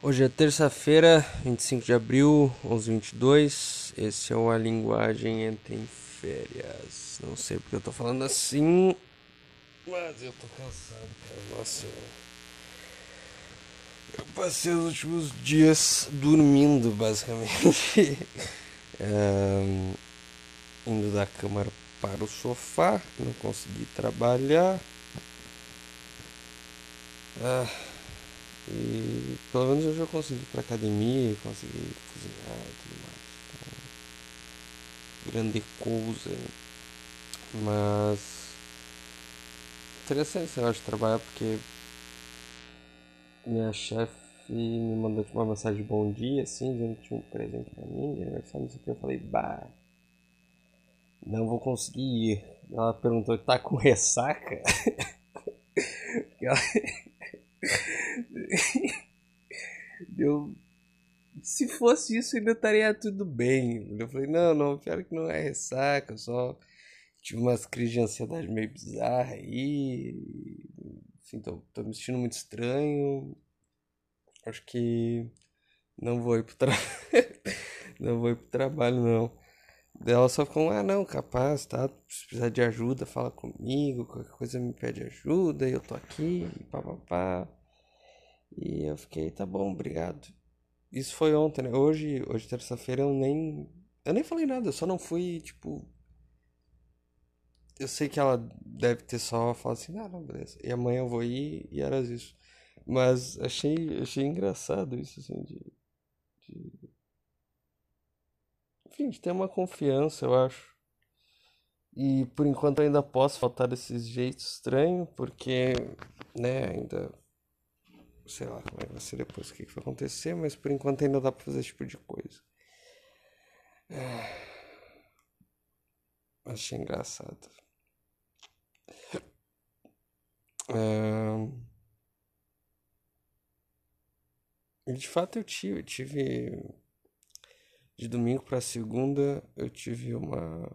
Hoje é terça-feira, 25 de abril, 11h22. Esse é o A Linguagem Entra em Férias. Não sei porque eu tô falando assim, mas eu tô cansado, cara. Nossa, eu passei os últimos dias dormindo, basicamente. um, indo da câmara para o sofá, não consegui trabalhar. Ah, e pelo menos hoje eu consegui ir pra academia, consegui cozinhar e tudo mais. Então, grande coisa. Mas interessante esse negócio de trabalhar porque minha chefe me mandou tipo, uma mensagem de bom dia, assim, dizendo que tinha um presente pra mim, de aniversário, não sei o que. Eu falei, bah, não vou conseguir ir. Ela perguntou, tá com ressaca? eu se fosse isso ainda estaria tudo bem. Eu falei, não, não, pior que não é ressaca, eu só tive umas crises de ansiedade meio bizarra aí. Enfim, tô, tô me sentindo muito estranho. Acho que não vou ir pro trabalho. não vou ir pro trabalho, não. Ela só ficou, ah não, capaz, tá? Se precisar de ajuda, fala comigo, qualquer coisa me pede ajuda, eu tô aqui, papapá. E eu fiquei, tá bom, obrigado. Isso foi ontem, né? Hoje, hoje terça-feira, eu nem. Eu nem falei nada, eu só não fui, tipo. Eu sei que ela deve ter só falado assim, ah, não, beleza. E amanhã eu vou ir e era isso. Mas achei, achei engraçado isso, assim, de, de. Enfim, de ter uma confiança, eu acho. E por enquanto ainda posso faltar desse jeito estranho, porque, né, ainda sei lá como é que vai ser depois, o que, que vai acontecer, mas por enquanto ainda dá pra fazer esse tipo de coisa. É... Achei engraçado. É... De fato eu tive, eu tive de domingo para segunda eu tive uma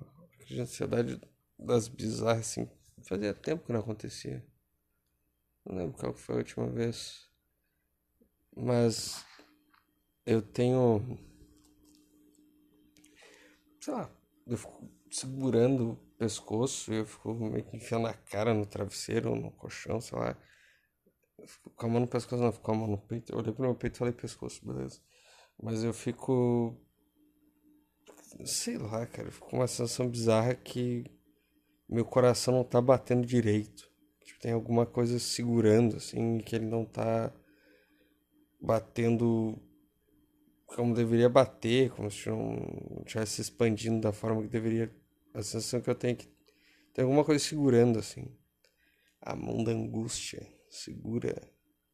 de ansiedade das bizarras assim. Fazia tempo que não acontecia. Não lembro qual foi a última vez. Mas eu tenho. Sei lá, eu fico segurando o pescoço e eu fico meio que enfiando a cara no travesseiro no colchão, sei lá. Fico com a mão no pescoço, não, fico com a mão no peito. Eu olhei pro meu peito e falei pescoço, beleza. Mas eu fico. Sei lá, cara, eu fico com uma sensação bizarra que meu coração não tá batendo direito. Tipo, tem alguma coisa segurando, assim, que ele não tá batendo como deveria bater, como se não estivesse expandindo da forma que deveria. A sensação que eu tenho é que tem alguma coisa segurando assim. A mão da angústia segura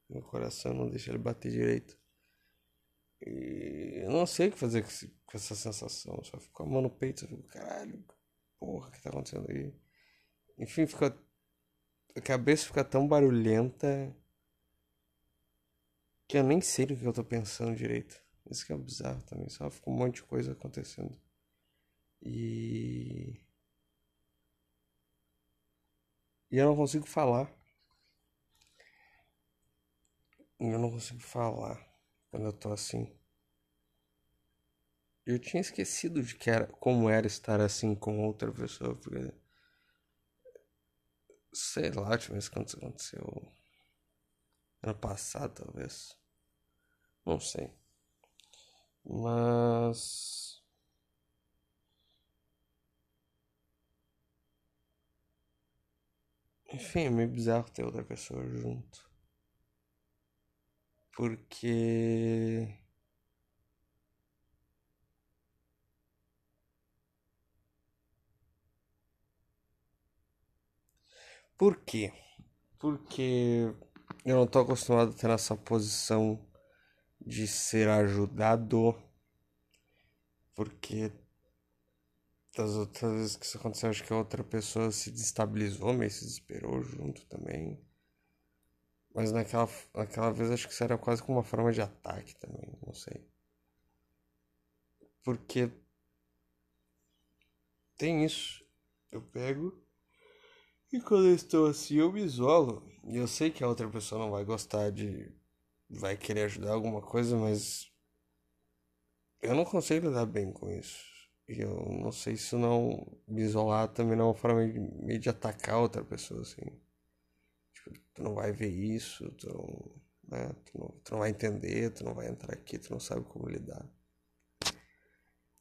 meu coração, não deixa ele bater direito. E eu não sei o que fazer com essa sensação. Só fico com a mão no peito, eu fico, caralho, porra, o que tá acontecendo aí? Enfim, fica. A cabeça fica tão barulhenta que eu nem sei do que eu tô pensando direito. Isso que é bizarro também, só fica um monte de coisa acontecendo. E. E eu não consigo falar. Eu não consigo falar quando eu tô assim. Eu tinha esquecido de que era como era estar assim com outra pessoa, porque sei lá, deixa eu ver se aconteceu ano passado, talvez. Não sei. Mas. Enfim, é meio bizarro ter outra pessoa junto. Porque. Por quê? Porque eu não tô acostumado a ter essa posição de ser ajudado, porque das outras vezes que isso aconteceu, acho que a outra pessoa se destabilizou, meio se desesperou junto também. Mas naquela, naquela vez acho que isso era quase como uma forma de ataque também, não sei. Porque tem isso. Eu pego e quando eu estou assim eu me isolo. E eu sei que a outra pessoa não vai gostar de vai querer ajudar alguma coisa, mas eu não consigo lidar bem com isso. E eu não sei se não me isolar também não é uma forma meio de atacar outra pessoa, assim. Tu não vai ver isso, tu não, né? tu não, tu não vai entender, tu não vai entrar aqui, tu não sabe como lidar.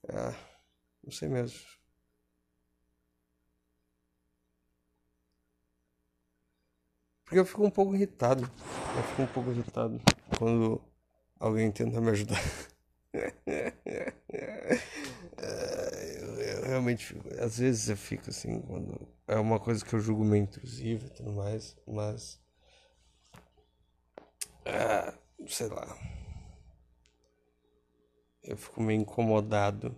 Ah, não sei mesmo. Porque eu fico um pouco irritado. Eu fico um pouco irritado quando alguém tenta me ajudar. realmente às vezes eu fico assim, quando é uma coisa que eu julgo meio intrusiva e tudo mais, mas. Ah, sei lá. Eu fico meio incomodado.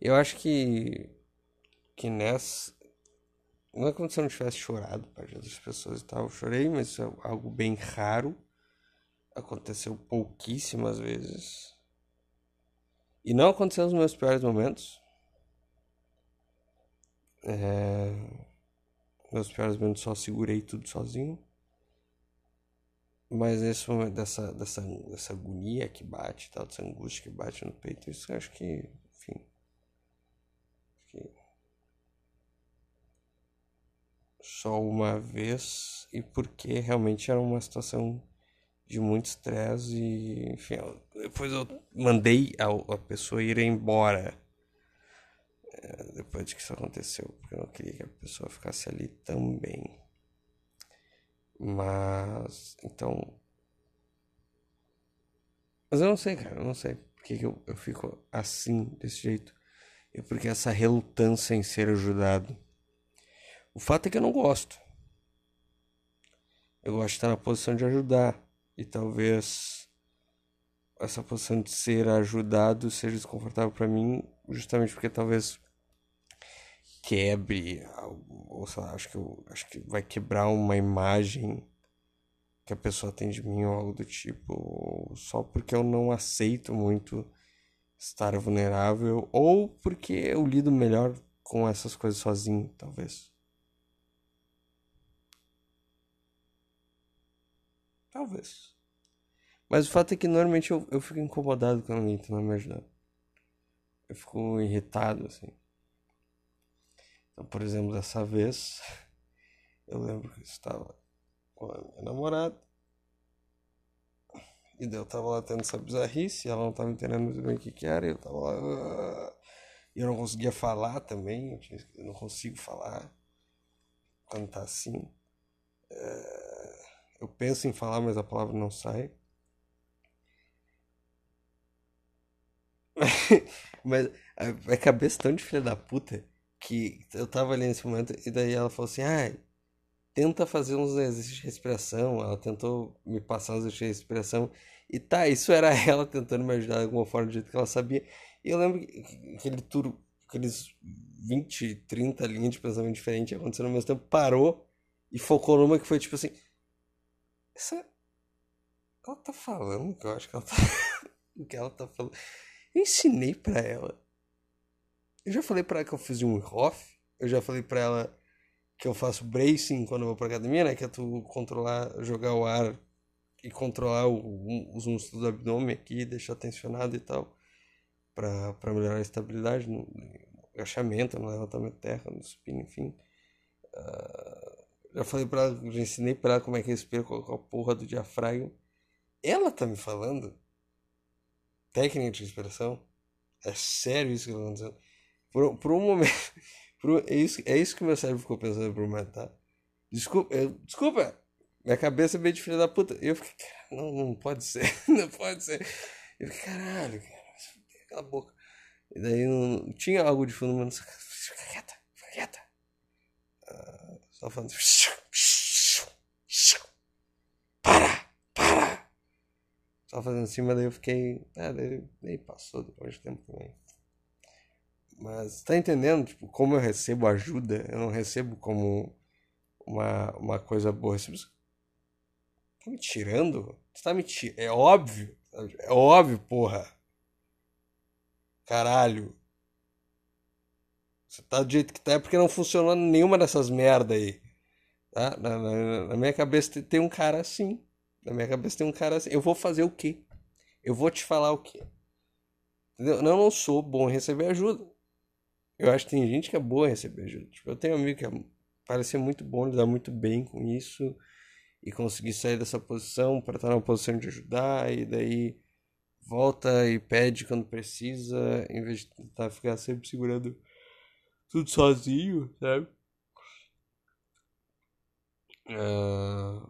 Eu acho que que nessa não é como se eu não tivesse chorado para outras pessoas e tal. Eu chorei, mas é algo bem raro. Aconteceu pouquíssimas vezes. E não aconteceu nos meus piores momentos. É... Meus piores momentos só segurei tudo sozinho. Mas nesse momento dessa, dessa, dessa agonia que bate, tal, dessa angústia que bate no peito, isso eu acho que, enfim. Acho que só uma vez e porque realmente era uma situação de muito estresse e enfim, depois eu mandei a, a pessoa ir embora é, depois de que isso aconteceu, porque eu não queria que a pessoa ficasse ali também. Mas então mas eu não sei, cara, eu não sei porque que eu, eu fico assim, desse jeito. E porque essa relutância em ser ajudado. O fato é que eu não gosto. Eu gosto de estar na posição de ajudar. E talvez essa posição de ser ajudado seja desconfortável para mim, justamente porque talvez quebre ou sei lá, acho que eu acho que vai quebrar uma imagem que a pessoa tem de mim ou algo do tipo, só porque eu não aceito muito estar vulnerável ou porque eu lido melhor com essas coisas sozinho, talvez. Talvez. Mas o fato é que normalmente eu, eu fico incomodado quando alguém tenta me ajudar. Eu fico irritado, assim. Então, por exemplo, dessa vez, eu lembro que eu estava com a minha namorada. E daí eu tava lá tendo essa bizarrice, ela não tava entendendo muito bem o que que era, eu tava lá. E eu não conseguia falar também, eu, não consigo falar quando tá assim. Uh, eu penso em falar, mas a palavra não sai. mas a, cabeça tão de filha da puta que eu tava ali nesse momento e daí ela falou assim: ah, tenta fazer uns exercícios de respiração. Ela tentou me passar uns exercícios de respiração. E tá, isso era ela tentando me ajudar de alguma forma, do jeito que ela sabia. E eu lembro que aquele turno, aqueles 20, 30 linhas de pensamento diferente acontecendo ao mesmo tempo, parou e focou numa que foi tipo assim: essa. Ela tá falando que eu acho que ela tá. o que ela tá falando. Eu ensinei pra ela. Eu já falei pra ela que eu fiz um off. Eu já falei pra ela que eu faço bracing quando eu vou pra academia, né? Que é tu controlar, jogar o ar e controlar o, os músculos do abdômen aqui, deixar tensionado e tal. Pra, pra melhorar a estabilidade no, no agachamento, no levantamento terra, no supino, enfim. Uh, já falei pra ela, já ensinei pra ela como é que respira com a porra do diafragma. Ela tá me falando técnica de respiração. É sério isso que eu tô acontecendo. Por, por um momento. Por, é, isso, é isso que meu cérebro ficou pensando por um momento, tá? Desculpa, eu, desculpa. Minha cabeça é meio de filha da puta. Eu fiquei, cara, não, não pode ser. não pode ser. Eu fiquei, caralho, cara. Cala a boca. E daí não, tinha algo de fundo, mas fica quieta, fica quieta. Uh, só falando. Para! Para! Só fazendo assim, mas daí eu fiquei. Ah, daí, daí passou depois de tempo também. Mas tá entendendo, tipo, como eu recebo ajuda, eu não recebo como uma, uma coisa boa. Você tá me tirando? Você tá me tirando? É óbvio. É óbvio, porra. Caralho. Você tá do jeito que tá é porque não funcionou nenhuma dessas merda aí. Tá? Na, na, na minha cabeça tem um cara assim. Na minha cabeça tem um cara assim. Eu vou fazer o quê? Eu vou te falar o quê? Entendeu? Eu não sou bom em receber ajuda. Eu acho que tem gente que é boa em receber ajuda. Tipo, eu tenho um amigo que é, parece ser muito bom, lidar muito bem com isso e conseguir sair dessa posição para estar numa posição de ajudar e daí volta e pede quando precisa, em vez de tentar ficar sempre segurando tudo sozinho, sabe? Uh,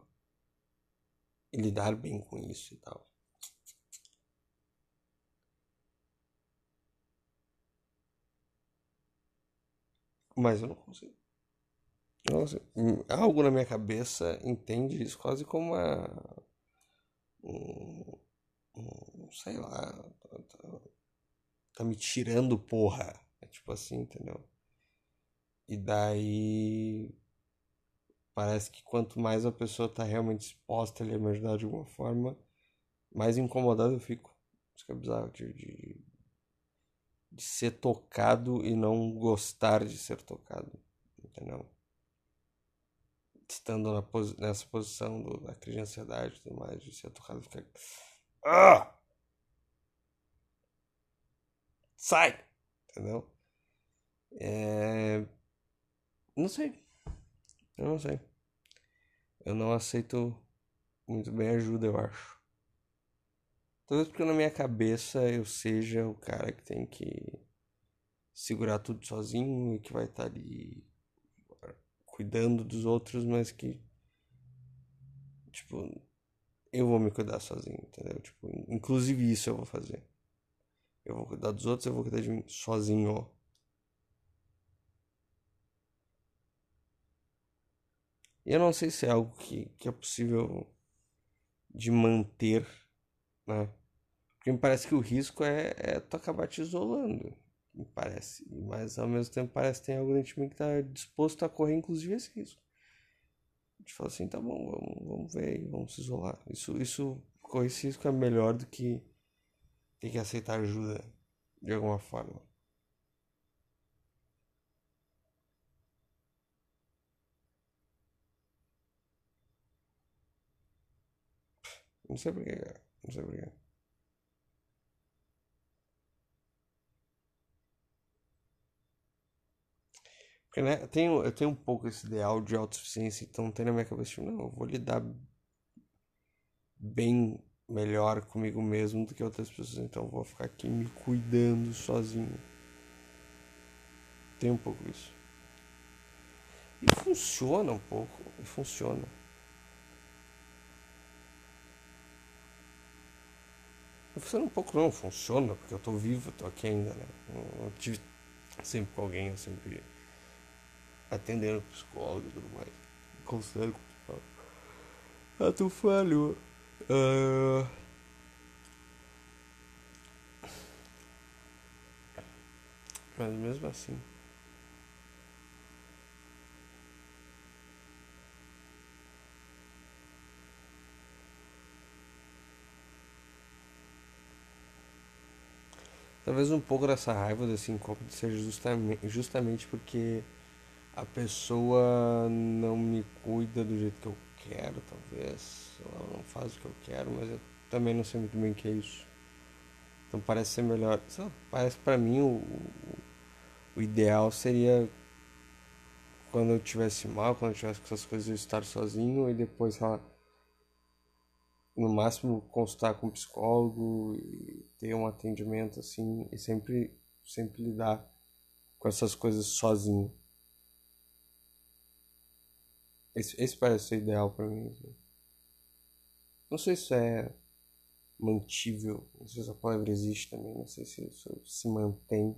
lidar bem com isso e tal. Mas eu não consigo. Hum, algo na minha cabeça entende isso quase como uma. Um, um, sei lá. Tá, tá, tá, me tirando porra. É tipo assim, entendeu? E daí. Parece que quanto mais a pessoa tá realmente disposta a me ajudar de alguma forma, mais incomodado eu fico. Isso que é bizarro, de, de, de ser tocado e não gostar de ser tocado. Entendeu? estando na posi nessa posição do, da crise de ansiedade e tudo mais, de ser tocado, fica. Ah! Sai! Entendeu? É... Não sei. Eu não sei. Eu não aceito muito bem ajuda, eu acho. Talvez porque na minha cabeça eu seja o cara que tem que segurar tudo sozinho e que vai estar ali cuidando dos outros, mas que tipo eu vou me cuidar sozinho, entendeu? Tipo, inclusive isso eu vou fazer. Eu vou cuidar dos outros, eu vou cuidar de mim sozinho. E eu não sei se é algo que, que é possível de manter, né? Porque me parece que o risco é, é tu acabar te isolando me parece. Mas ao mesmo tempo parece que tem alguém dentro de mim que está disposto a correr, inclusive, esse risco. A gente fala assim, tá bom, vamos, vamos ver aí, vamos se isolar. Isso, isso, correr esse risco é melhor do que ter que aceitar ajuda de alguma forma. Não sei porquê, cara. Não sei porquê. Porque, né, eu tenho, eu tenho um pouco esse ideal de autossuficiência, então tem na minha cabeça, tipo, não, eu vou lidar bem melhor comigo mesmo do que outras pessoas, então eu vou ficar aqui me cuidando sozinho. Tem um pouco isso. E funciona um pouco, e funciona. Funciona um pouco não, funciona, porque eu tô vivo, tô aqui ainda, né? Eu tive sempre com alguém, eu sempre atendendo psicólogo e tudo mais. Conselho. Ah, tu falhou. Uh... Mas mesmo assim. Talvez um pouco dessa raiva desse incômodo seja justamente, justamente porque a pessoa não me cuida do jeito que eu quero, talvez. Ela não faz o que eu quero, mas eu também não sei muito bem o que é isso. Então parece ser melhor. Parece para mim o, o ideal seria quando eu tivesse mal, quando eu tivesse com essas coisas, eu estar sozinho e depois ela, no máximo consultar com um psicólogo e ter um atendimento assim e sempre sempre lidar com essas coisas sozinho. Esse, esse parece ser ideal para mim. Assim. Não sei se é mantível, não sei se a palavra existe também, não sei se isso se mantém.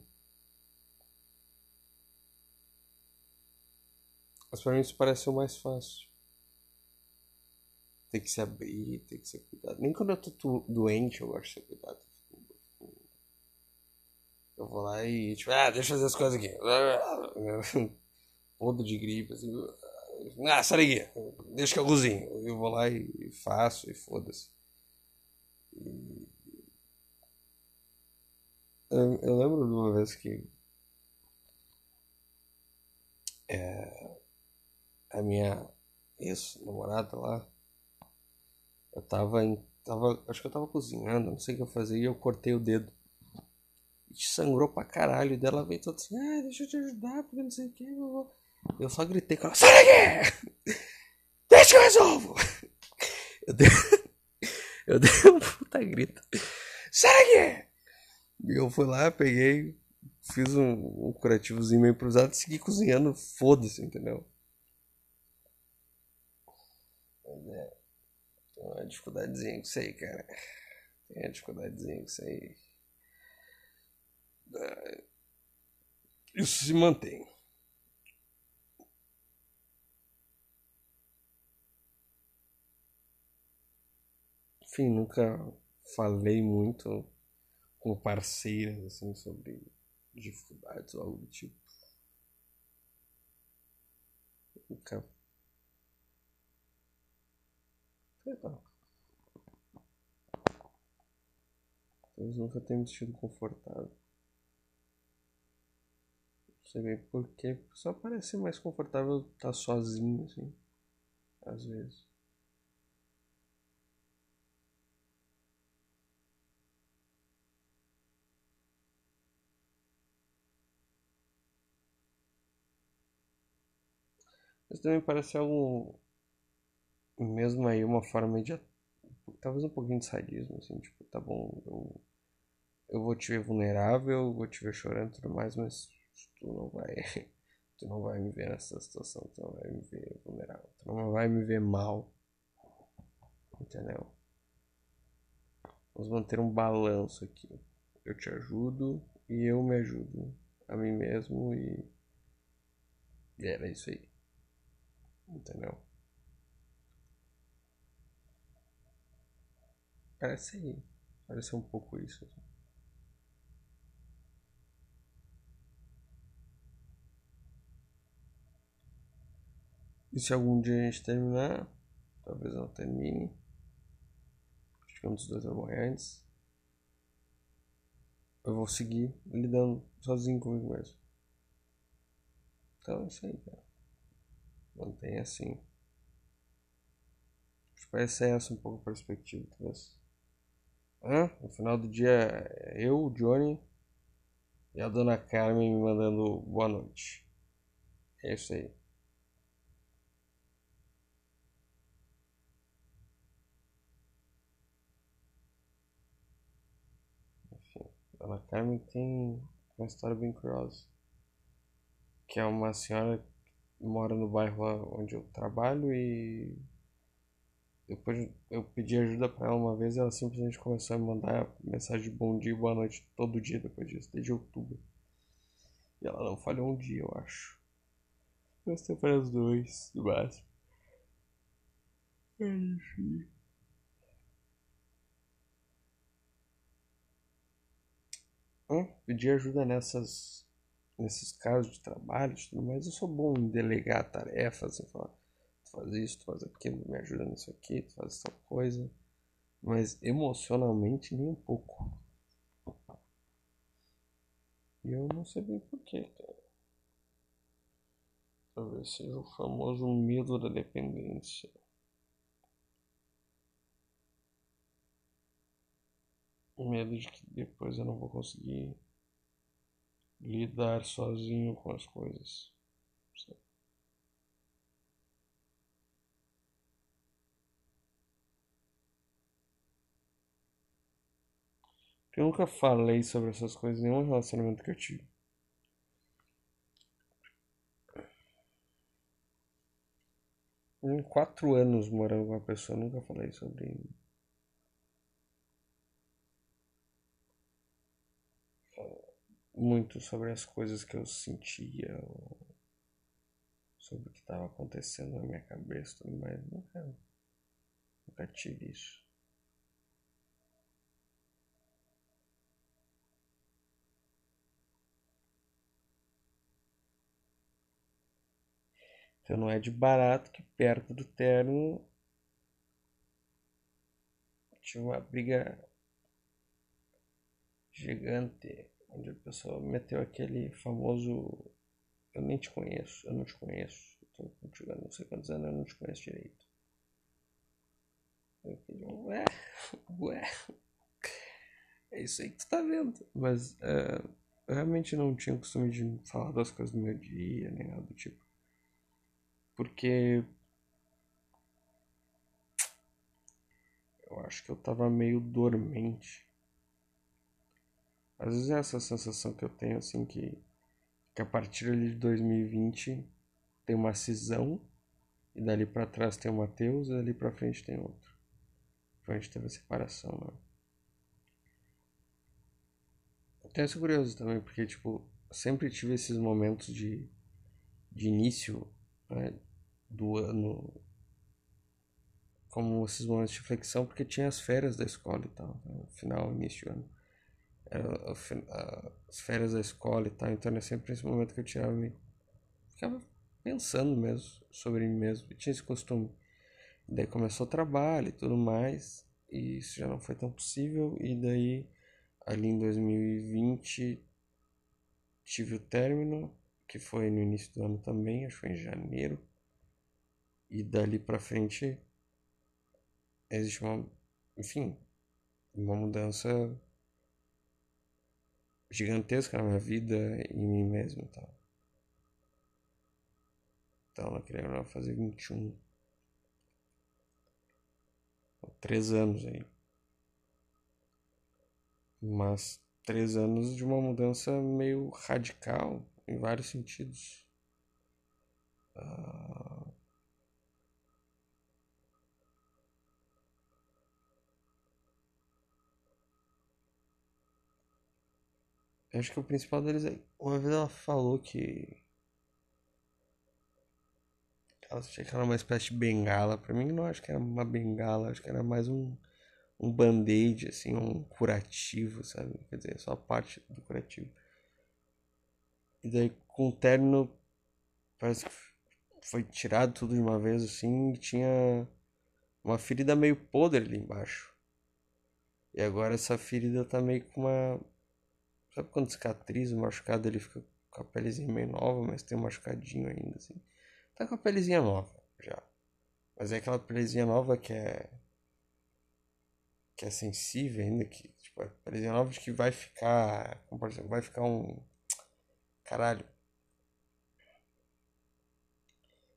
Mas para mim isso parece o mais fácil. Tem que se abrir, tem que ser cuidado. Nem quando eu tô doente eu gosto de ser cuidado. Eu vou lá e tipo, ah, deixa eu fazer as coisas aqui. Podre de gripe, assim. Ah, sai daqui. Deixa que eu cozinho. Eu vou lá e faço e foda-se. Eu, eu, lembro de uma vez que é, a minha Isso, namorada lá. Eu tava em. Tava, acho que eu tava cozinhando, não sei o que eu fazia, e eu cortei o dedo. E sangrou pra caralho. E dela veio toda assim, ah, deixa eu te ajudar, porque não sei o que. Eu, eu só gritei com ela, sai daqui! Deixa que eu resolvo! Eu dei, eu dei um puta grito. Sai daqui! E eu fui lá, peguei, fiz um, um curativozinho meio improvisado e segui cozinhando, foda-se, entendeu? Mas é. Uma dificuldadezinha com isso aí, cara. Tem uma dificuldadezinha com isso aí. Isso se mantém. Enfim, nunca falei muito com parceiras assim sobre dificuldades ou algo do tipo. Nunca. Lá. Talvez nunca tenha me sentido confortável. Não sei bem porquê. Só parece mais confortável estar sozinho, assim. Às vezes. Mas também parece algo. Mesmo aí, uma forma de. Talvez um pouquinho de sadismo, assim, tipo, tá bom, eu. Eu vou te ver vulnerável, vou te ver chorando e tudo mais, mas tu não vai. Tu não vai me ver nessa situação, tu não vai me ver vulnerável, tu não vai me ver mal. Entendeu? Vamos manter um balanço aqui. Eu te ajudo e eu me ajudo a mim mesmo e. E era isso aí. Entendeu? Parece. Parece um pouco isso. Assim. E se algum dia a gente terminar, talvez não termine. Acho que um dos dois vai morrer antes. Eu vou seguir lidando sozinho comigo mesmo. Então é isso aí, cara. Mantém assim. Acho que parece essa um pouco a perspectiva, talvez. Hã? No final do dia, eu, o Johnny e a dona Carmen me mandando boa noite. É isso aí. Enfim, a dona Carmen tem uma história bem curiosa. Que é uma senhora mora no bairro onde eu trabalho e depois eu pedi ajuda para ela uma vez e ela simplesmente começou a me mandar mensagem de bom dia e boa noite todo dia depois disso, desde outubro. E ela não falhou um dia, eu acho. Eu para os dois, no máximo. Enfim. Hum, pedir ajuda nessas nesses casos de trabalho e tudo mais, eu sou bom em delegar tarefas, em falar, faz isso, tu faz aquilo, me ajuda nisso aqui, tu faz tal coisa. Mas emocionalmente nem um pouco. E eu não sei bem porquê, cara. Talvez seja o famoso medo da dependência. Medo de que depois eu não vou conseguir lidar sozinho com as coisas. Eu nunca falei sobre essas coisas em nenhum relacionamento que eu tive. Em quatro anos morando com uma pessoa, nunca falei sobre muito sobre as coisas que eu sentia, sobre o que estava acontecendo na minha cabeça, mas nunca, nunca tive isso. Então não é de barato que perto do terno tinha uma briga gigante onde a pessoa meteu aquele famoso eu nem te conheço, eu não te conheço, tô contigo há não sei quantos anos, eu não te conheço direito. Eu falei, ué, ué. É isso aí que tu tá vendo. Mas uh, eu realmente não tinha o costume de falar das coisas do meu dia, nem nada do tipo. Porque. Eu acho que eu tava meio dormente. Às vezes é essa sensação que eu tenho, assim, que, que a partir ali de 2020 tem uma cisão, e dali para trás tem o Mateus, e dali para frente tem outro. Frente teve a separação, né? Até isso curioso também, porque, tipo, sempre tive esses momentos de, de início né, do ano, como esses momentos de reflexão, porque tinha as férias da escola e tal, né, final, início do ano era as férias da escola e tal, então era sempre esse momento que eu tirava me ficava pensando mesmo sobre mim mesmo, eu tinha esse costume. Daí começou o trabalho e tudo mais, e isso já não foi tão possível, e daí ali em 2020 tive o término, que foi no início do ano também, acho que foi em janeiro. E dali para frente existe uma, enfim, uma mudança gigantesca na minha vida e em mim mesmo e tal. Então, ela queria fazer 21. Três anos aí. Mas três anos de uma mudança meio radical em vários sentidos. Uh, acho que o principal deles é. Uma vez ela falou que. Ela achei que era uma espécie de bengala. Pra mim, não acho que era uma bengala. Acho que era mais um, um band-aid, assim, um curativo, sabe? Quer dizer, só parte do curativo. E daí, com o término, parece que foi tirado tudo de uma vez, assim, e tinha uma ferida meio podre ali embaixo. E agora essa ferida tá meio com uma Sabe quando cicatriza, machucado ele fica com a pelezinha meio nova, mas tem um machucadinho ainda, assim. Tá com a pelezinha nova já. Mas é aquela pelezinha nova que é. que é sensível ainda, que, tipo, é pelezinha nova de que vai ficar. Como por exemplo, vai ficar um. Caralho.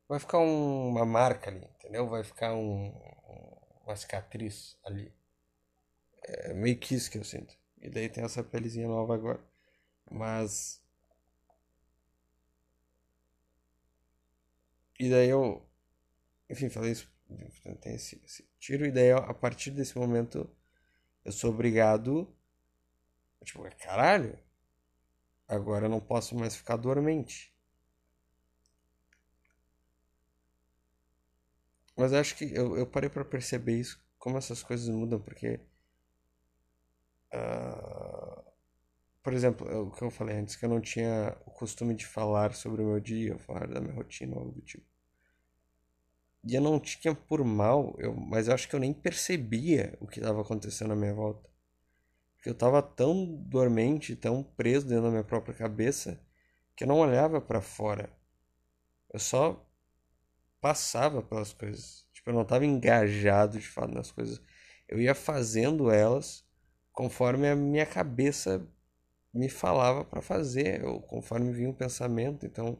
Vai ficar um, uma marca ali, entendeu? Vai ficar um, uma cicatriz ali. É meio que isso que eu sinto. E daí tem essa pelezinha nova agora. Mas. E daí eu. Enfim, falei isso. Tem esse, esse tiro. E daí a partir desse momento eu sou obrigado. Tipo, caralho. Agora eu não posso mais ficar dormente. Mas acho que eu, eu parei para perceber isso, como essas coisas mudam, porque Uh, por exemplo, o que eu falei antes, que eu não tinha o costume de falar sobre o meu dia, falar da minha rotina ou algo do tipo. E eu não tinha por mal, eu, mas eu acho que eu nem percebia o que estava acontecendo à minha volta. Porque eu estava tão dormente, tão preso dentro da minha própria cabeça, que eu não olhava para fora. Eu só passava pelas coisas. Tipo, eu não estava engajado de fato nas coisas. Eu ia fazendo elas conforme a minha cabeça me falava para fazer, ou conforme vinha um pensamento. Então,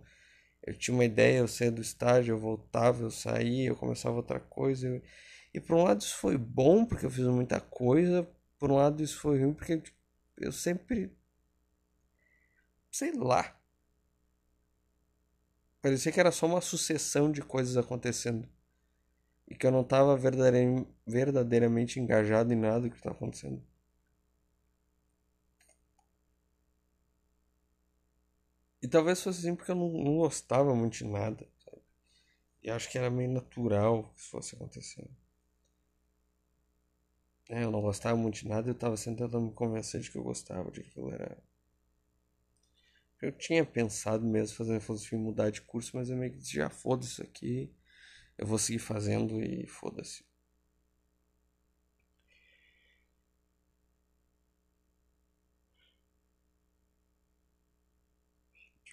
eu tinha uma ideia, eu saía do estágio, eu voltava, eu saía, eu começava outra coisa. Eu... E por um lado isso foi bom, porque eu fiz muita coisa, por um lado isso foi ruim, porque eu sempre. sei lá. Parecia que era só uma sucessão de coisas acontecendo. E que eu não estava verdadeiramente engajado em nada que estava acontecendo. E talvez fosse assim porque eu não, não gostava muito de nada, sabe? E acho que era meio natural que isso fosse acontecendo. É, eu não gostava muito de nada eu tava tentando me convencer de que eu gostava, de que aquilo era. Eu tinha pensado mesmo fazer filosofia mudar de curso, mas eu meio que disse, já foda isso aqui, eu vou seguir fazendo e foda-se.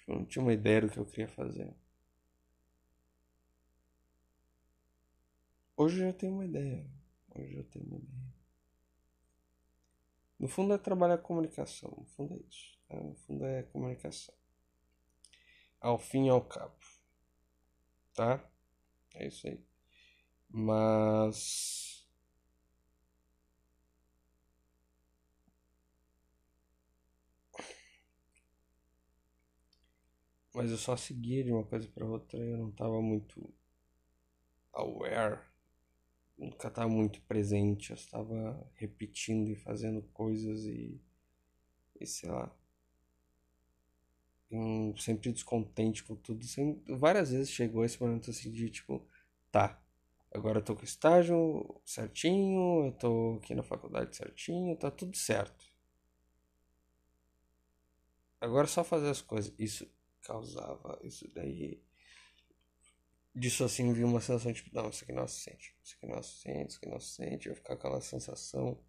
Eu não tinha uma ideia do que eu queria fazer. Hoje eu já tenho uma ideia. Hoje eu já tenho uma ideia. No fundo é trabalhar comunicação. No fundo é isso. Tá? No fundo é comunicação. Ao fim e ao cabo. Tá? É isso aí. Mas. Mas eu só seguia de uma coisa para outra e eu não tava muito aware, nunca estava muito presente, eu estava repetindo e fazendo coisas e, e sei lá, um, sempre descontente com tudo. Sempre, várias vezes chegou esse momento assim de tipo, tá, agora eu tô com o estágio certinho, eu tô aqui na faculdade certinho, tá tudo certo. Agora é só fazer as coisas. Isso causava isso daí. Disso assim vi uma sensação tipo, não, isso aqui não é suficiente, isso aqui não é suficiente, isso aqui não é suficiente, eu ficar com aquela sensação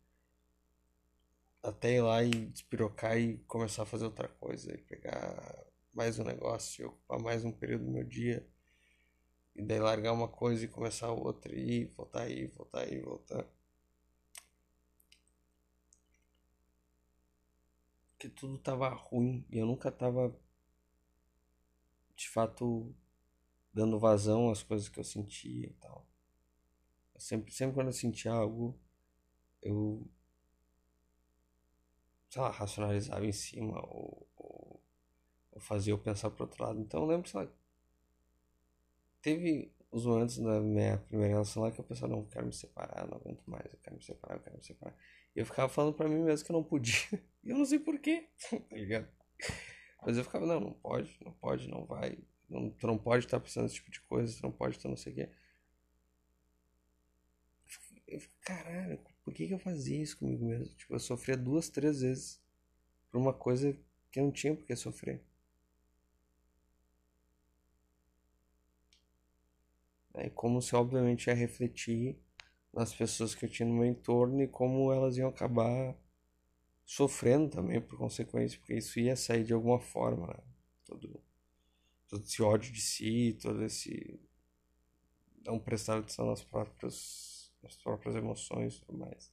até ir lá e despirocar e começar a fazer outra coisa e pegar mais um negócio e ocupar mais um período do meu dia e daí largar uma coisa e começar outra e voltar aí, voltar aí, voltar. Que tudo tava ruim e eu nunca tava de fato dando vazão às coisas que eu sentia e tal. Eu sempre, sempre quando eu sentia algo, eu sei lá, racionalizava em cima ou, ou, ou fazia eu pensar pro outro lado. Então eu lembro, sei lá, teve os momentos da minha primeira relação lá que eu pensava, não, eu quero me separar, não aguento mais, eu quero me separar, eu quero me separar. E eu ficava falando pra mim mesmo que eu não podia. E eu não sei porquê, tá ligado? Mas eu ficava, não, não pode, não pode, não vai. Não, tu não pode estar pensando esse tipo de coisa, tu não pode estar não sei o quê. Eu fico, caralho, por que, que eu fazia isso comigo mesmo? Tipo, eu sofria duas, três vezes por uma coisa que eu não tinha por que sofrer. É como se, obviamente, ia refletir nas pessoas que eu tinha no meu entorno e como elas iam acabar sofrendo também por consequência, porque isso ia sair de alguma forma, né? Todo, todo esse ódio de si, todo esse não prestar atenção nas próprias, nas próprias emoções e tudo mais.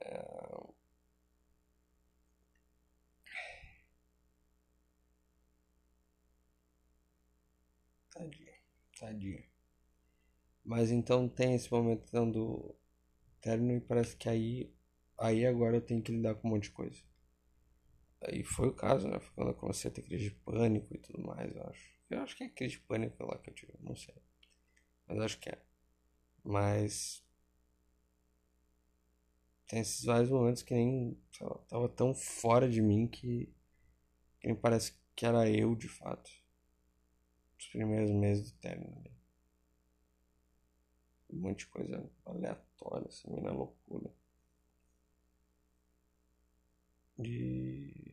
É... Tadinho, tadinho. Mas então tem esse momento então, do término e parece que aí Aí agora eu tenho que lidar com um monte de coisa. Aí foi o caso, né? Foi quando eu comecei a ter crise de pânico e tudo mais, eu acho. Eu acho que é crise de pânico lá que eu tive, não sei. Mas acho que é. Mas. Tem esses vários momentos que nem. Sei lá, tava tão fora de mim que. Que nem parece que era eu de fato. Os primeiros meses do término ali. Um monte de coisa aleatória, assim, na loucura de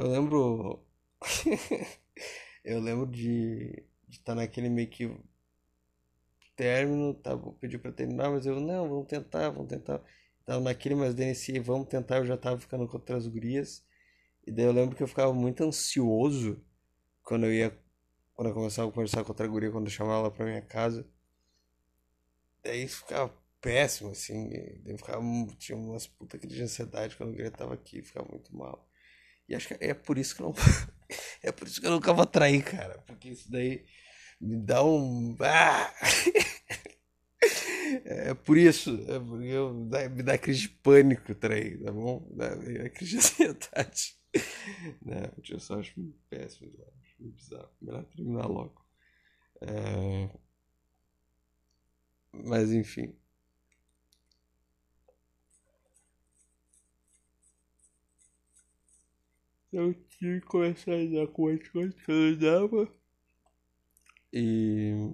Eu lembro. eu lembro de estar tá naquele meio que término, tá, vou pedir pra terminar, mas eu, não, vamos tentar, vamos tentar. Tava naquele, mas nesse vamos tentar, eu já tava ficando com outras gurias. E daí eu lembro que eu ficava muito ansioso quando eu ia quando eu começava a conversar com outra guria, quando eu chamava ela pra minha casa. Daí ficava péssimo, assim. Daí ficava, tinha umas puta crise de ansiedade quando guria tava aqui, ficava muito mal. E acho que é por isso que não. é por isso que eu nunca vou trair, cara. Porque isso daí me dá um. Ah! É por isso, é porque eu, me dá crise de pânico trair, tá bom? É crise de ansiedade. Não, eu só acho péssimo, eu acho bizarro. Melhor terminar logo. É... Mas enfim. Eu tinha que começar a lidar com as coisas que eu dava. E.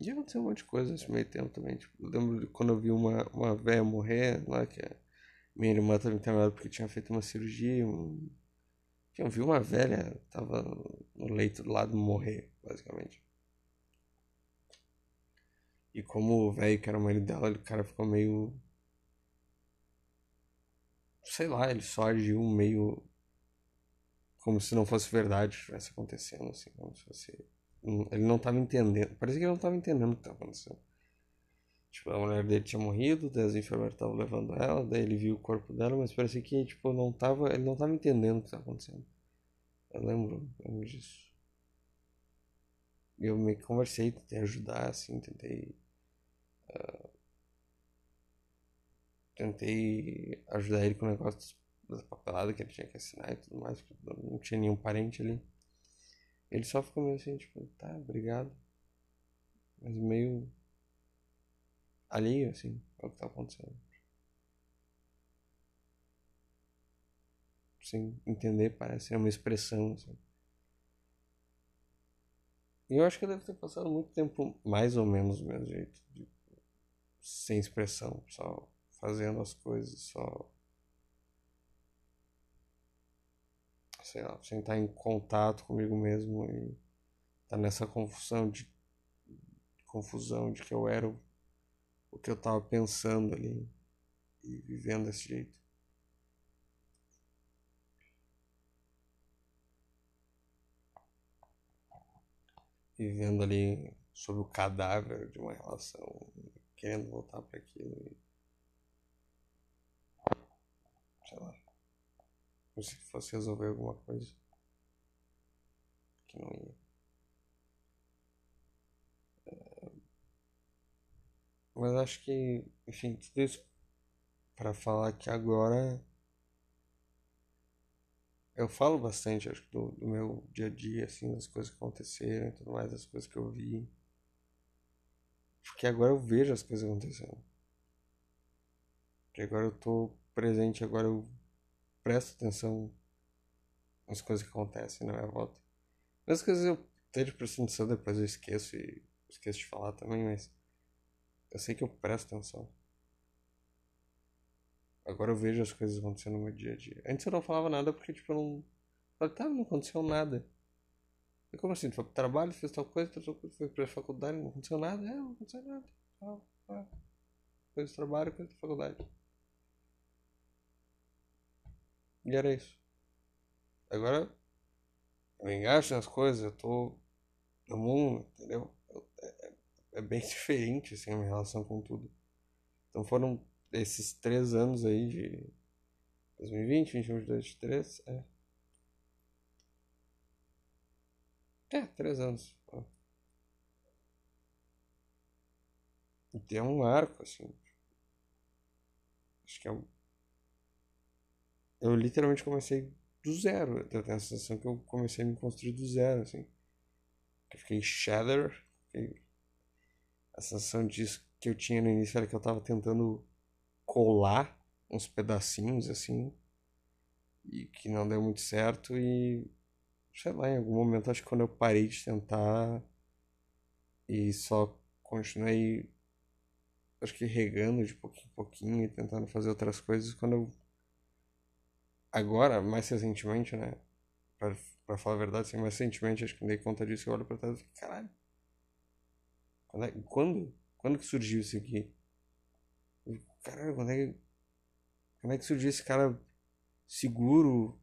E aconteceu um monte de coisa nesse meio tempo também. Tipo, eu lembro quando eu vi uma, uma velha morrer lá, que é minha irmã estava internada porque tinha feito uma cirurgia. Um... Eu vi uma velha, tava no leito do lado morrer, basicamente. E como o velho que era o marido dela, o cara ficou meio. Sei lá, ele só agiu meio. Como se não fosse verdade estivesse acontecendo, assim, como se fosse. Ele não tava entendendo. Parecia que ele não tava entendendo o que tava acontecendo. Tipo, a mulher dele tinha morrido, daí as enfermeiras estavam levando ela, daí ele viu o corpo dela, mas parecia que, tipo, não tava, ele não tava entendendo o que estava acontecendo. Eu lembro, lembro disso. Eu me conversei, tentei ajudar, assim, tentei. Uh, tentei ajudar ele com o negócio da papelada que ele tinha que assinar e tudo mais, porque não tinha nenhum parente ali. Ele só ficou meio assim, tipo, tá, obrigado. Mas meio alheio, assim, ao que tá acontecendo. Sem entender, parece ser uma expressão, assim. E eu acho que eu devo ter passado muito tempo mais ou menos do mesmo jeito, de, sem expressão, só fazendo as coisas, só. Sei lá, sem estar em contato comigo mesmo e tá nessa confusão de confusão de que eu era o o que eu estava pensando ali e vivendo desse jeito. Vivendo ali sobre o cadáver de uma relação, querendo voltar para aquilo e. Sei lá. Como se fosse resolver alguma coisa que não ia. Mas acho que, enfim, tudo isso para falar que agora eu falo bastante, acho do, do, meu dia a dia, assim, das coisas que aconteceram e tudo mais, das coisas que eu vi. Porque agora eu vejo as coisas acontecendo. Porque agora eu tô presente, agora eu presto atenção nas coisas que acontecem na minha volta. As coisas eu esteja prestando atenção, depois eu esqueço e esqueço de falar também, mas eu sei que eu presto atenção. Agora eu vejo as coisas acontecendo no meu dia a dia. Antes eu não falava nada porque, tipo, eu não. Falei, tá, não aconteceu nada. E como assim? Tu foi pro trabalho, fez tal coisa, tal coisa, foi pra faculdade, não aconteceu nada? É, não aconteceu nada. Ah, ah. Coisa do trabalho, coisa da faculdade. E era isso. Agora eu engajo nas coisas, eu tô no mundo, entendeu? é bem diferente assim a minha relação com tudo. Então foram esses três anos aí de 2020, 21, 22, 23, é. É, três anos. E tem um arco, assim. Acho que é um... Eu literalmente comecei do zero. Eu tenho a sensação que eu comecei a me construir do zero, assim. Eu fiquei shatter, fiquei a sensação disso que eu tinha no início era que eu tava tentando colar uns pedacinhos assim e que não deu muito certo e sei lá, em algum momento acho que quando eu parei de tentar e só continuei acho que regando de pouquinho em pouquinho e tentando fazer outras coisas quando eu agora, mais recentemente, né, pra, pra falar a verdade, assim, mais recentemente acho que me dei conta disso, eu olho pra trás e fico, caralho quando, é, quando, quando que surgiu isso aqui? Caralho, quando é que, quando é que surgiu esse cara seguro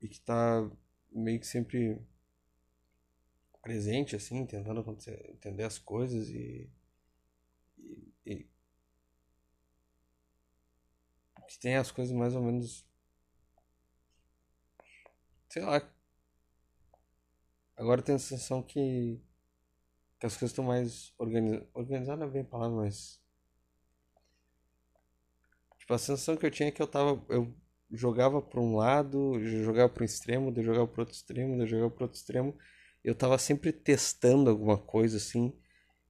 e que tá meio que sempre presente, assim, tentando entender as coisas e, e, e que tem as coisas mais ou menos sei lá agora tem a sensação que que as coisas estão mais organizadas. Organizada não é bem a palavra, mas. Tipo, a sensação que eu tinha é que eu tava. Eu jogava para um lado, jogava para um extremo, daí jogava para outro extremo, daí jogava para outro extremo. Eu tava sempre testando alguma coisa assim.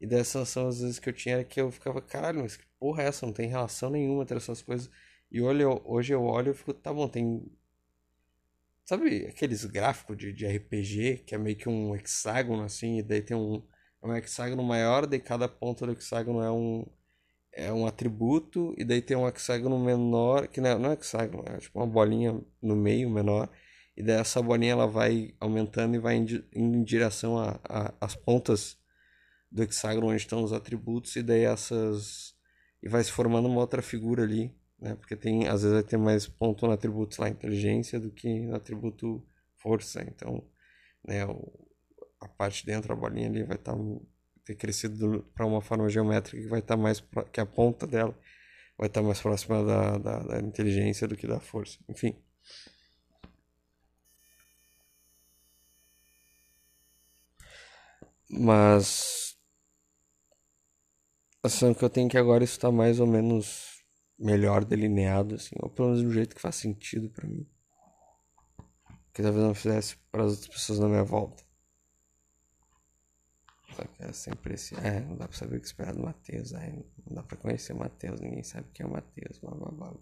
E daí a sensação às vezes que eu tinha era que eu ficava, caralho, mas que porra é essa? Não tem relação nenhuma entre essas coisas. E eu, hoje eu olho e fico, tá bom, tem. Sabe aqueles gráficos de, de RPG, que é meio que um hexágono assim, e daí tem um, é um hexágono maior, daí cada ponta do hexágono é um, é um atributo, e daí tem um hexágono menor, que não é, não é hexágono, é tipo uma bolinha no meio menor, e daí essa bolinha ela vai aumentando e vai indo em direção às pontas do hexágono onde estão os atributos e daí essas e vai se formando uma outra figura ali, né? Porque tem às vezes vai ter mais ponto no atributo lá inteligência do que no atributo força, então, né, o, a parte dentro da bolinha ali vai estar tá, ter crescido para uma forma geométrica que vai estar tá mais que a ponta dela vai estar tá mais próxima da, da, da inteligência do que da força. Enfim, Mas a sensação que eu tenho é que agora isso tá mais ou menos melhor delineado, assim, ou pelo menos do jeito que faz sentido para mim. Que talvez não fizesse para as outras pessoas na minha volta. Só que é sempre esse. É, não dá pra saber o que esperar do Matheus. É, não dá pra conhecer o Matheus, ninguém sabe quem é o Matheus. Blá, blá, blá.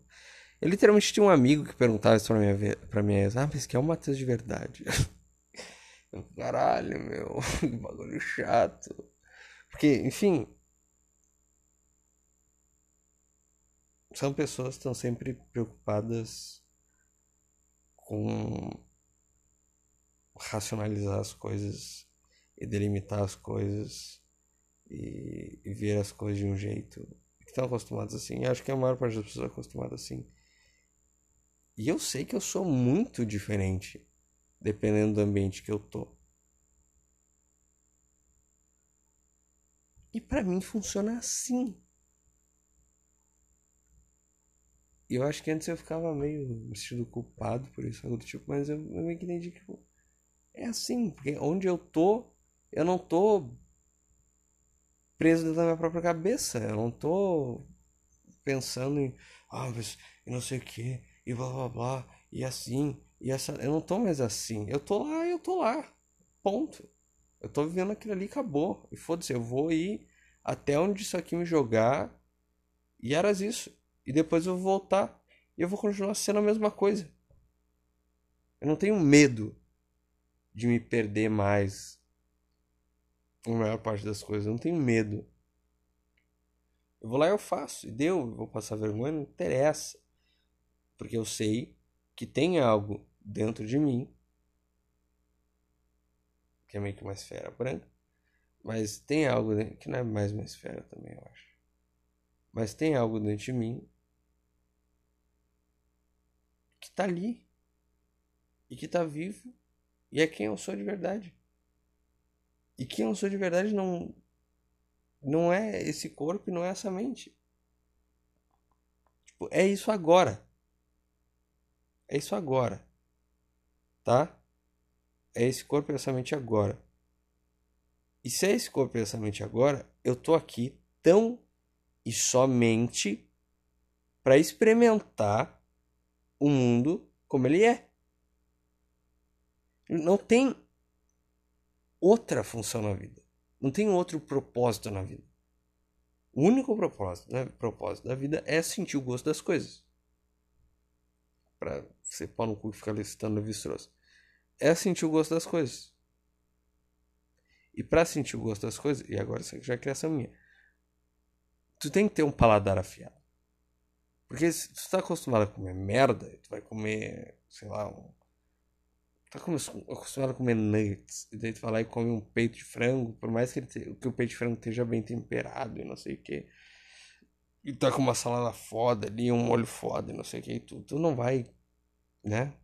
Eu literalmente tinha um amigo que perguntava isso pra minha, pra minha ex. Ah, mas que é o Matheus de verdade? Caralho, meu, que bagulho chato. Porque, enfim. São pessoas que estão sempre preocupadas com racionalizar as coisas e delimitar as coisas e, e ver as coisas de um jeito que estão acostumados assim. Eu acho que a maior parte das pessoas é acostumada assim. E eu sei que eu sou muito diferente dependendo do ambiente que eu tô. E para mim funciona assim. E eu acho que antes eu ficava meio me sentindo culpado por isso, algo do tipo, mas eu, eu meio que entendi que tipo, é assim, porque onde eu tô, eu não tô preso dentro da minha própria cabeça, eu não tô pensando em, ah, mas não sei o que, e blá blá blá, e assim, e essa, eu não tô mais assim. Eu tô lá, eu tô lá. Ponto. Eu tô vivendo aquilo ali, acabou. E foda-se, eu vou ir até onde isso aqui me jogar. E eras isso. E depois eu vou voltar. E eu vou continuar sendo a mesma coisa. Eu não tenho medo de me perder mais. Na maior parte das coisas. Eu não tenho medo. Eu vou lá e eu faço. E deu, eu vou passar vergonha, não interessa. Porque eu sei que tem algo dentro de mim, que é meio que uma esfera branca, mas tem algo dentro, que não é mais uma esfera também, eu acho. Mas tem algo dentro de mim que está ali e que está vivo e é quem eu sou de verdade. E quem eu sou de verdade não não é esse corpo e não é essa mente. Tipo, é isso agora. É isso agora tá? É esse corpo e essa mente agora. E se é esse corpo e essa mente agora, eu tô aqui tão e somente para experimentar o mundo como ele é. Não tem outra função na vida. Não tem outro propósito na vida. O único propósito, né, propósito da vida é sentir o gosto das coisas para ser pau no cu e ficar licitando levi-strauss. É sentir o gosto das coisas. E para sentir o gosto das coisas, e agora isso aqui já é criação minha, tu tem que ter um paladar afiado. Porque se tu tá acostumado a comer merda, tu vai comer, sei lá, um. Tá acostumado a comer nuggets, e daí tu vai lá e come um peito de frango, por mais que, ele te, que o peito de frango esteja bem temperado e não sei o que e tá com uma salada foda ali, um molho foda e não sei o que, tu, tu não vai, né?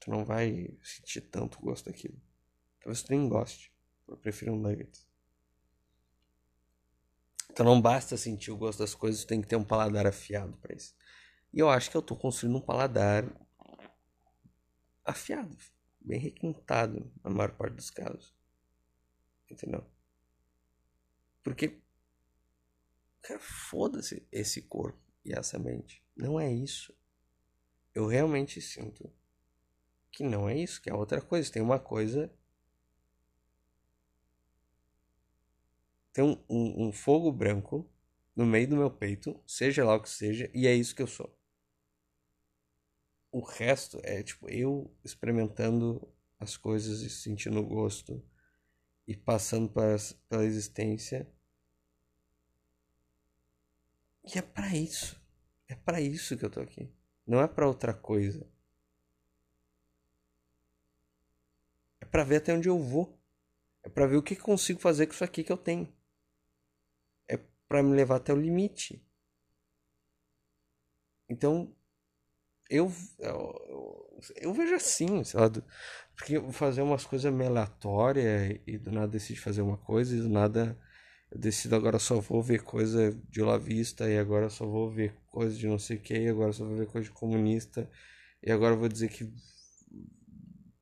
Tu não vai sentir tanto gosto daquilo. Talvez tu nem goste. Eu prefiro um nuggets. Então não basta sentir o gosto das coisas, tem que ter um paladar afiado para isso. E eu acho que eu tô construindo um paladar afiado, bem requintado na maior parte dos casos. Entendeu? Porque Cara, foda-se esse corpo e essa mente. Não é isso. Eu realmente sinto que não é isso, que é outra coisa. Tem uma coisa. Tem um, um, um fogo branco no meio do meu peito, seja lá o que seja, e é isso que eu sou. O resto é tipo eu experimentando as coisas e sentindo o gosto e passando pela, pela existência e é para isso. É para isso que eu tô aqui. Não é para outra coisa. É para ver até onde eu vou. É para ver o que consigo fazer com isso aqui que eu tenho. Para me levar até o limite. Então, eu, eu, eu vejo assim, sabe? Porque fazer umas coisas meio aleatórias e do nada decido fazer uma coisa e do nada eu decido agora só vou ver coisa de La Vista e agora só vou ver coisa de não sei o que e agora só vou ver coisa de comunista e agora vou dizer que,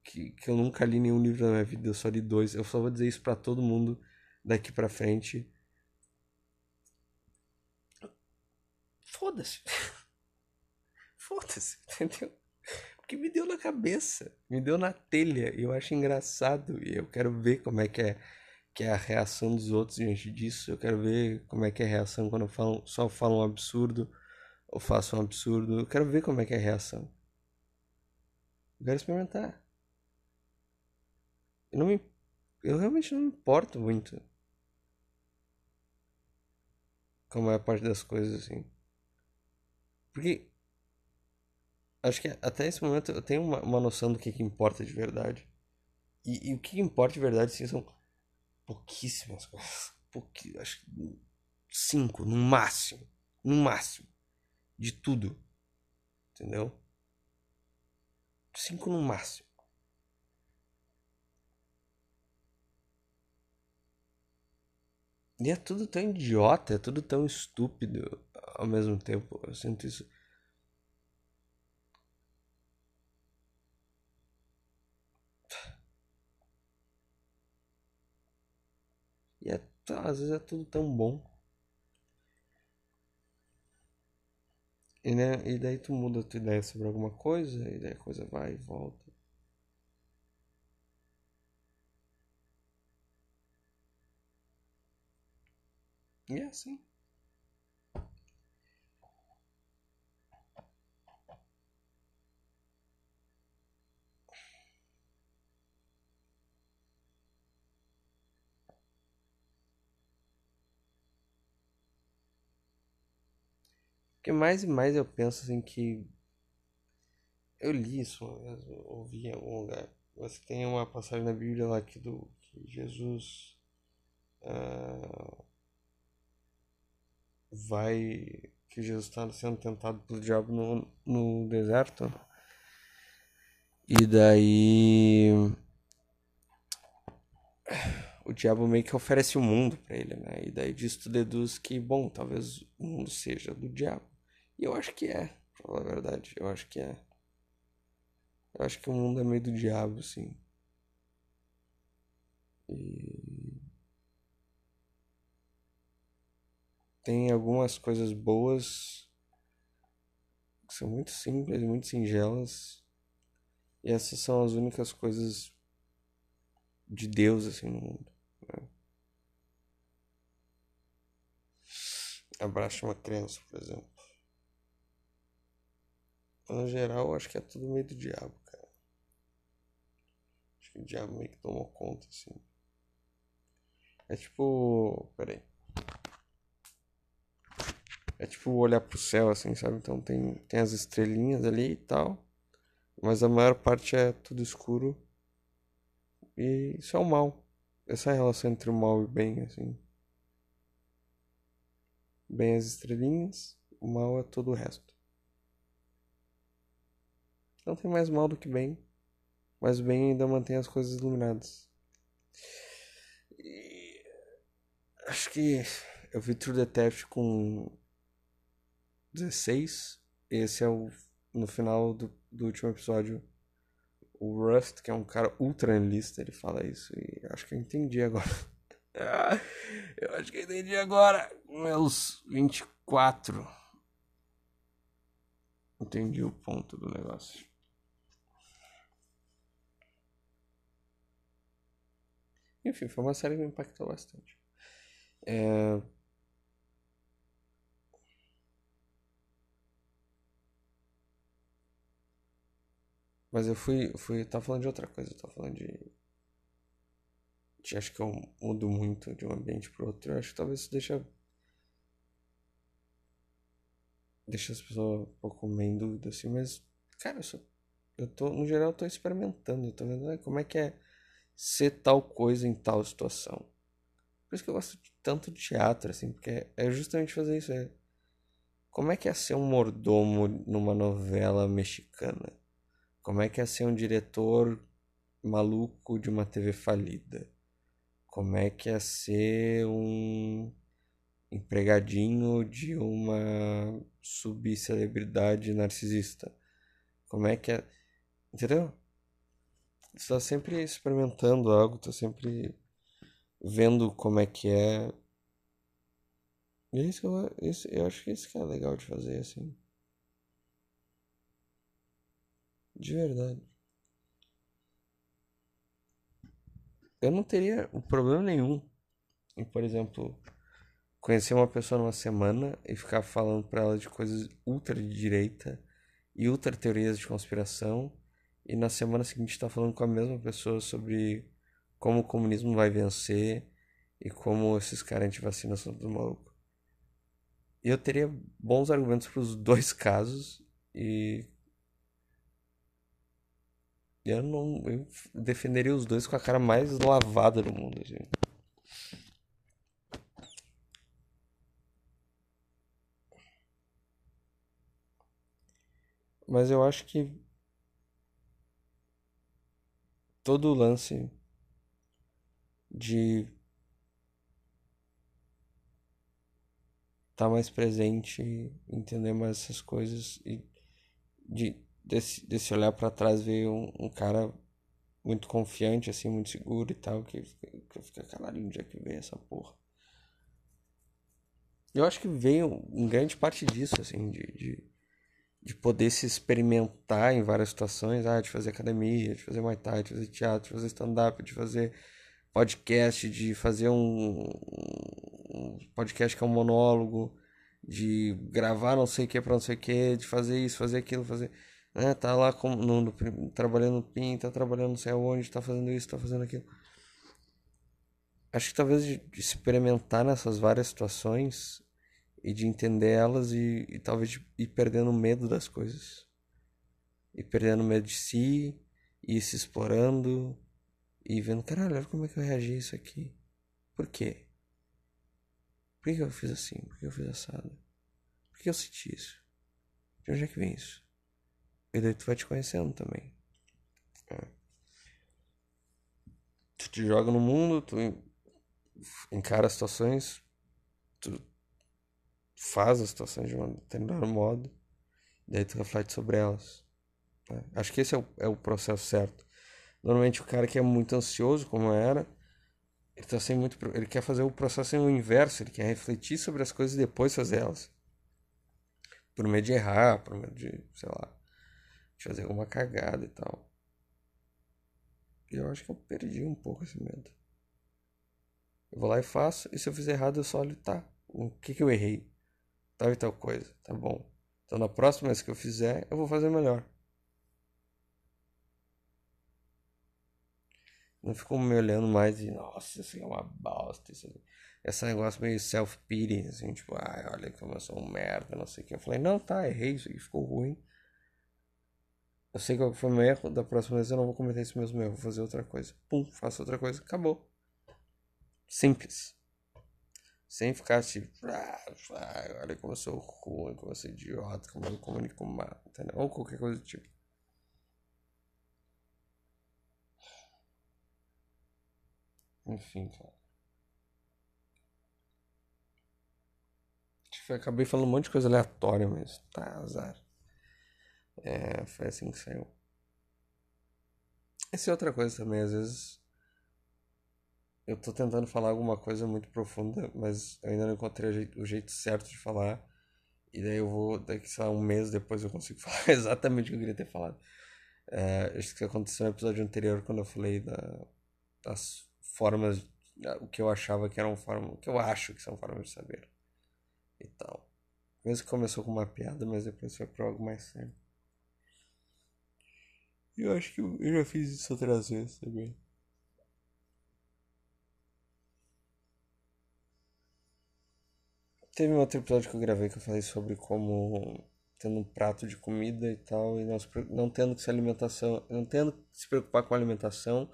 que, que eu nunca li nenhum livro na minha vida, eu só li dois. Eu só vou dizer isso para todo mundo daqui pra frente. Foda-se. Foda-se, entendeu? Porque me deu na cabeça, me deu na telha, e eu acho engraçado, e eu quero ver como é que é, que é a reação dos outros diante disso, eu quero ver como é que é a reação quando eu falo, só falo um absurdo, ou faço um absurdo, eu quero ver como é que é a reação. Eu quero experimentar. Eu, não me, eu realmente não me importo muito como é a parte das coisas, assim. Porque acho que até esse momento eu tenho uma, uma noção do que, que importa de verdade. E, e, o que importa de verdade, sim, são pouquíssimas coisas. Pouqui, acho que cinco, no máximo. No máximo. De tudo. Entendeu? Cinco no máximo. E é tudo tão idiota, é tudo tão estúpido ao mesmo tempo. Eu sinto isso. E é, às vezes é tudo tão bom. E, né, e daí tu muda a tua ideia sobre alguma coisa, e daí a coisa vai e volta. E é assim. Porque mais e mais eu penso assim que. Eu li isso eu ouvi em algum lugar. Você tem uma passagem na Bíblia lá que, do, que Jesus uh, vai. que Jesus está sendo tentado pelo diabo no, no deserto. E daí o diabo meio que oferece o mundo para ele, né? E daí disso tu deduz que, bom, talvez o mundo seja do diabo. E eu acho que é, pra falar a verdade. Eu acho que é. Eu acho que o mundo é meio do diabo, assim. E. Tem algumas coisas boas que são muito simples, muito singelas. E essas são as únicas coisas de Deus, assim, no mundo. Né? Abraça uma criança, por exemplo. No geral, acho que é tudo meio do diabo, cara. Acho que o diabo meio que tomou conta, assim. É tipo. Peraí. É tipo olhar pro céu, assim, sabe? Então tem, tem as estrelinhas ali e tal. Mas a maior parte é tudo escuro. E isso é o mal. Essa relação entre o mal e o bem, assim. Bem as estrelinhas, o mal é todo o resto. Não tem mais mal do que bem, mas o bem ainda mantém as coisas iluminadas. E... Acho que eu vi True Detective com 16. Esse é o no final do, do último episódio. O Rust, que é um cara ultra analista, ele fala isso. E acho que eu entendi agora. eu acho que eu entendi agora. Meus 24. Entendi o ponto do negócio. Enfim, foi uma série que me impactou bastante. É... Mas eu fui, fui. Tava falando de outra coisa, eu tava falando de. de acho que eu mudo muito de um ambiente pro outro. Eu acho que talvez isso deixa. Deixa as pessoas um pouco meio em dúvida, assim, mas. Cara, eu, só, eu tô. No geral, eu tô experimentando, eu tô vendo né, como é que é ser tal coisa em tal situação. Por isso que eu gosto tanto de teatro, assim, porque é justamente fazer isso. É... Como é que é ser um mordomo numa novela mexicana? Como é que é ser um diretor maluco de uma TV falida? Como é que é ser um empregadinho de uma subcelebridade narcisista? Como é que é. Entendeu? Tá sempre experimentando algo, tá sempre vendo como é que é. E é isso eu, isso, eu acho que isso que é legal de fazer, assim. De verdade. Eu não teria problema nenhum em, por exemplo, conhecer uma pessoa numa semana e ficar falando pra ela de coisas ultra de direita e ultra teorias de conspiração e na semana seguinte estar tá falando com a mesma pessoa sobre como o comunismo vai vencer e como esses caras anti-vacina são tudo maluco. Eu teria bons argumentos para os dois casos e eu não eu defenderia os dois com a cara mais lavada do mundo, assim. Mas eu acho que todo o lance de estar tá mais presente, entender mais essas coisas e de desse, desse olhar para trás ver um, um, cara muito confiante, assim, muito seguro e tal, que, que fica calarinho onde é que vem essa porra. Eu acho que veio em grande parte disso, assim, de, de, de poder se experimentar em várias situações, ah, de fazer academia, de fazer muay thai, de fazer teatro, de fazer stand-up, de fazer podcast, de fazer um, um, podcast que é um monólogo, de gravar não sei o que para não sei o que, de fazer isso, fazer aquilo, fazer. Né? Tá lá com, no, no, trabalhando no PIN, tá trabalhando não sei aonde, tá fazendo isso, tá fazendo aquilo. Acho que talvez de, de experimentar nessas várias situações e de entender elas e, e talvez de ir perdendo medo das coisas. E perdendo medo de si, e se explorando, e vendo, caralho, olha como é que eu reagi a isso aqui. Por quê? Por que eu fiz assim? Por que eu fiz assado? Por que eu senti isso? De onde é que vem isso? E daí tu vai te conhecendo também. É. Tu te joga no mundo, tu encara as situações, tu faz as situações de um determinado modo, daí tu reflete sobre elas. Né? Acho que esse é o, é o processo certo. Normalmente o cara que é muito ansioso, como era, ele tá sem muito, ele quer fazer o processo o inverso, ele quer refletir sobre as coisas e depois fazer elas. Por medo de errar, por medo de, sei lá, de fazer alguma cagada e tal. E eu acho que eu perdi um pouco esse medo. Eu vou lá e faço, e se eu fizer errado eu só olho, tá, o que que eu errei? Tal e tal coisa, tá bom. Então na próxima vez que eu fizer, eu vou fazer melhor. Não ficou me olhando mais e, nossa, isso é uma bosta. Isso Esse negócio meio self-pity, assim, tipo, ai, olha como eu sou um merda, não sei o que. Eu falei, não, tá, errei, isso aqui ficou ruim. Eu sei qual foi o meu erro, da próxima vez eu não vou cometer esse mesmo erro, vou fazer outra coisa. Pum, faço outra coisa, acabou. Simples. Sem ficar tipo, ah, olha como eu sou ruim, como eu sou idiota, como eu comunico mal, entendeu? Ou qualquer coisa do tipo. Enfim, cara. Acabei falando um monte de coisa aleatória, mas tá azar. É, foi assim que saiu. Essa é outra coisa também, às vezes eu tô tentando falar alguma coisa muito profunda, mas eu ainda não encontrei o jeito, certo de falar. E daí eu vou, daqui, lá, um mês depois eu consigo falar exatamente o que eu queria ter falado. É, isso que aconteceu no episódio anterior, quando eu falei da, das formas, o que eu achava que eram formas, o que eu acho que são formas de saber e tal. Mesmo que começou com uma piada, mas depois foi para algo mais sério. Eu acho que eu, já fiz isso outras vezes também. Teve um outro episódio que eu gravei que eu falei sobre como tendo um prato de comida e tal, e não, não tendo que se alimentação, não tendo que se preocupar com a alimentação,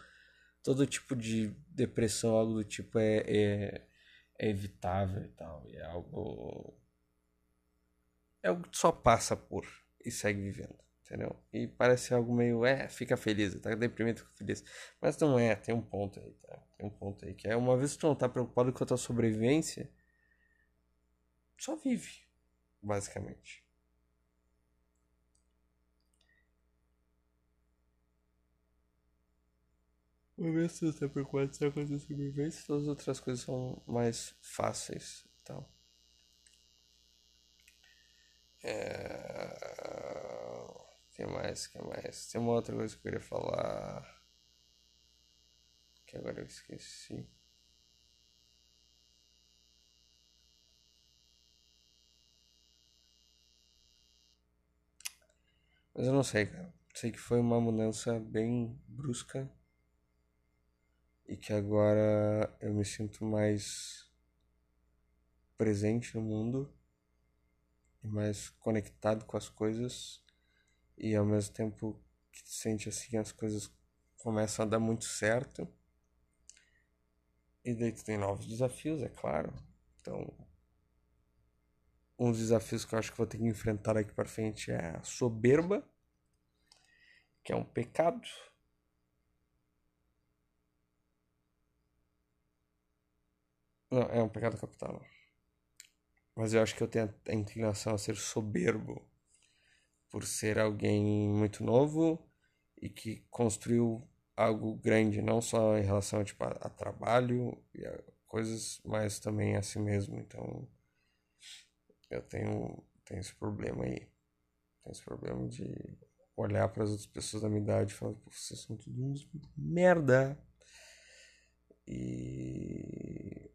todo tipo de depressão, algo do tipo é, é, é evitável e tal. E é algo. É algo que só passa por e segue vivendo, entendeu? E parece algo meio, é, fica feliz, tá deprimido, fica feliz. Mas não é, tem um ponto aí, tá? Tem um ponto aí, que é uma vez que tu não tá preocupado com a tua sobrevivência, só vive, basicamente. Uma vez que tu tá preocupado com a tua sobrevivência, todas as outras coisas são mais fáceis tal. É... que mais? que mais? Tem uma outra coisa que eu queria falar. Que agora eu esqueci. Mas eu não sei, cara. Sei que foi uma mudança bem brusca. E que agora eu me sinto mais presente no mundo e mais conectado com as coisas e ao mesmo tempo que tu sente assim as coisas começam a dar muito certo e daí tu tem novos desafios é claro. Então um dos desafios que eu acho que vou ter que enfrentar aqui para frente é a soberba que é um pecado. Não é um pecado capital. Mas eu acho que eu tenho a inclinação a ser soberbo por ser alguém muito novo e que construiu algo grande, não só em relação tipo, a, a trabalho e a coisas, mas também a si mesmo. Então eu tenho, tenho esse problema aí. Tenho esse problema de olhar para as outras pessoas da minha idade e falar, vocês são tudo uns merda. E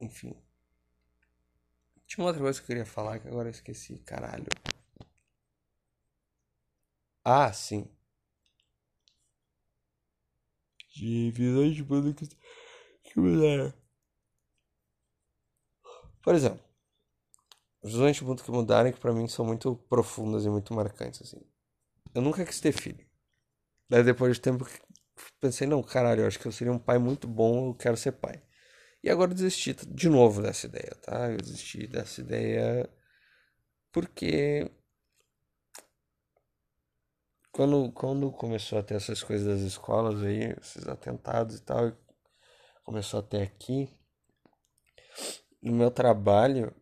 enfim. Tinha uma outra coisa que eu queria falar que agora eu esqueci, caralho. Ah, sim. De visões de mundo que, mudaram. Por exemplo, visões de mundo que mudaram que pra mim são muito profundas e muito marcantes, assim. Eu nunca quis ter filho. Daí depois de tempo pensei, não, caralho, eu acho que eu seria um pai muito bom, eu quero ser pai. E agora desisti de novo dessa ideia, tá? Eu desisti dessa ideia porque quando, quando começou a ter essas coisas das escolas aí, esses atentados e tal, começou até aqui, no meu trabalho,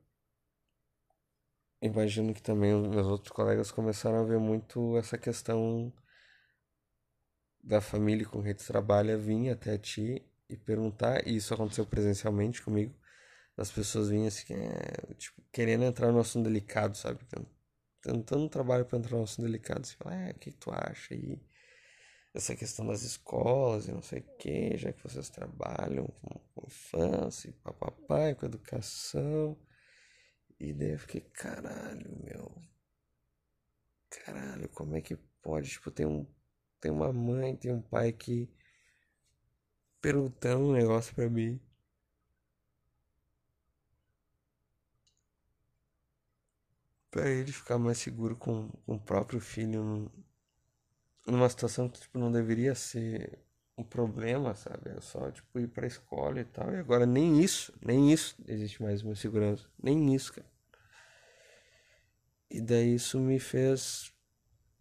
imagino que também os meus outros colegas começaram a ver muito essa questão da família com quem tu trabalha vir até ti e perguntar, e isso aconteceu presencialmente comigo, as pessoas vinham assim, é, tipo, querendo entrar no assunto delicado, sabe? Tentando trabalho para entrar no assunto delicado, assim, é, o que tu acha aí? Essa questão das escolas e não sei o que, já que vocês trabalham com, com infância e papapá, com educação. E daí eu fiquei, caralho, meu. Caralho, como é que pode? Tipo, tem um. Tem uma mãe, tem um pai que perguntando um negócio pra mim. Pra ele ficar mais seguro com, com o próprio filho numa situação que tipo, não deveria ser um problema, sabe? É só tipo ir pra escola e tal. E agora nem isso, nem isso existe mais uma segurança. Nem isso, cara. E daí isso me fez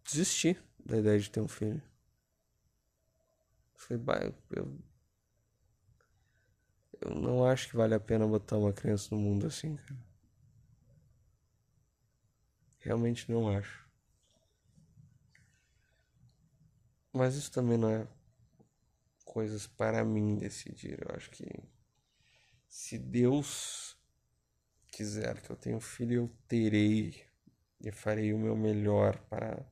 desistir da ideia de ter um filho. Falei, bah, eu eu não acho que vale a pena botar uma criança no mundo assim, cara. Realmente não acho. Mas isso também não é coisas para mim decidir. Eu acho que se Deus quiser que eu tenha um filho, eu terei e farei o meu melhor para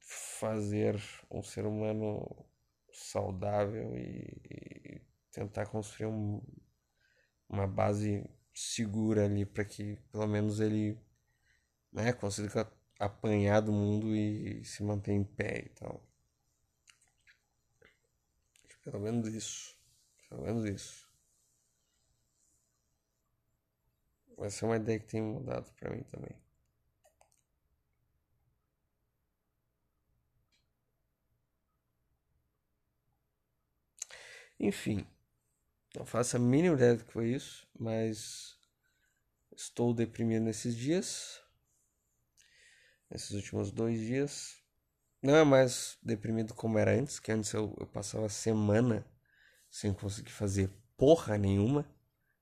fazer um ser humano saudável e, tentar construir um, uma base segura ali para que pelo menos ele né, consiga apanhar do mundo e se manter em pé e tal. Pelo menos isso. Pelo menos isso. Vai ser uma ideia que tem mudado para mim também. Enfim não faço a mínima ideia do que foi isso, mas estou deprimido nesses dias. Nesses últimos dois dias. Não é mais deprimido como era antes, que antes eu, eu passava semana sem conseguir fazer porra nenhuma.